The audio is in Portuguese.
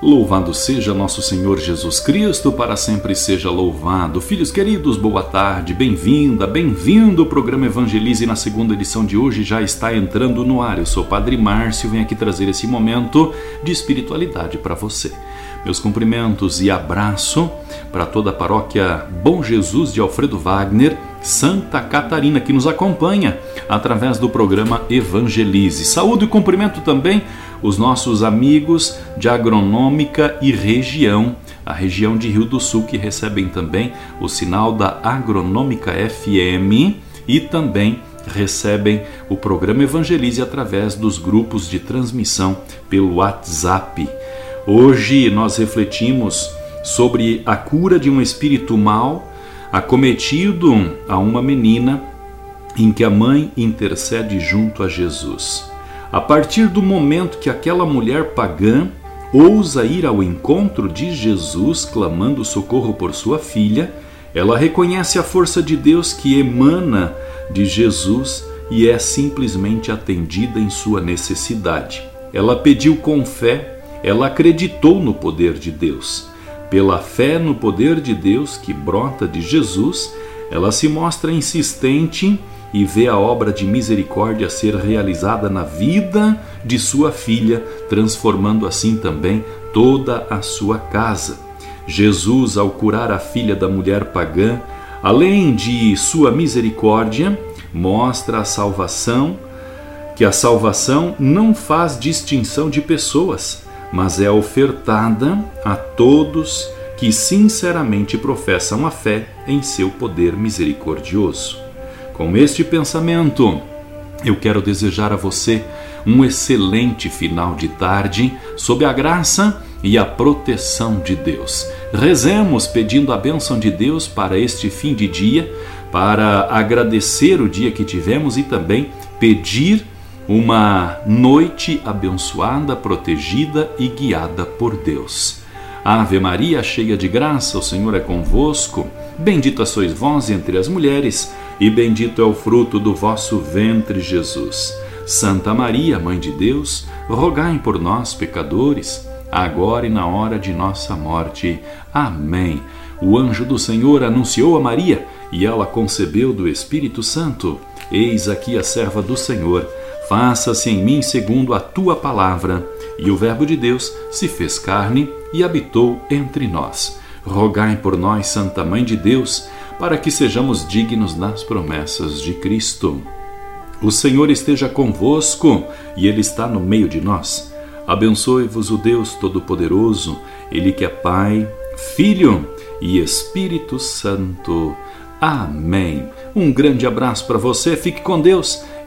Louvado seja nosso Senhor Jesus Cristo, para sempre seja louvado. Filhos queridos, boa tarde, bem-vinda, bem-vindo. O programa Evangelize na segunda edição de hoje já está entrando no ar. Eu sou Padre Márcio, venho aqui trazer esse momento de espiritualidade para você. Meus cumprimentos e abraço para toda a paróquia Bom Jesus de Alfredo Wagner, Santa Catarina, que nos acompanha através do programa Evangelize. Saúde e cumprimento também os nossos amigos de agronômica e região, a região de Rio do Sul, que recebem também o sinal da Agronômica FM e também recebem o programa Evangelize através dos grupos de transmissão pelo WhatsApp. Hoje nós refletimos sobre a cura de um espírito mal acometido a uma menina em que a mãe intercede junto a Jesus. A partir do momento que aquela mulher pagã ousa ir ao encontro de Jesus clamando socorro por sua filha, ela reconhece a força de Deus que emana de Jesus e é simplesmente atendida em sua necessidade. Ela pediu com fé, ela acreditou no poder de Deus. Pela fé no poder de Deus que brota de Jesus, ela se mostra insistente e vê a obra de misericórdia ser realizada na vida de sua filha, transformando assim também toda a sua casa. Jesus, ao curar a filha da mulher pagã, além de sua misericórdia, mostra a salvação, que a salvação não faz distinção de pessoas, mas é ofertada a todos que sinceramente professam a fé em seu poder misericordioso. Com este pensamento, eu quero desejar a você um excelente final de tarde sob a graça e a proteção de Deus. Rezemos pedindo a bênção de Deus para este fim de dia, para agradecer o dia que tivemos e também pedir uma noite abençoada, protegida e guiada por Deus. Ave Maria, cheia de graça, o Senhor é convosco. Bendita sois vós entre as mulheres e bendito é o fruto do vosso ventre, Jesus. Santa Maria, Mãe de Deus, rogai por nós, pecadores, agora e na hora de nossa morte. Amém. O anjo do Senhor anunciou a Maria, e ela concebeu do Espírito Santo. Eis aqui a serva do Senhor. Faça-se em mim segundo a tua palavra. E o Verbo de Deus se fez carne e habitou entre nós. Rogai por nós, Santa Mãe de Deus, para que sejamos dignos das promessas de Cristo. O Senhor esteja convosco e Ele está no meio de nós. Abençoe-vos o Deus Todo-Poderoso, Ele que é Pai, Filho e Espírito Santo. Amém. Um grande abraço para você, fique com Deus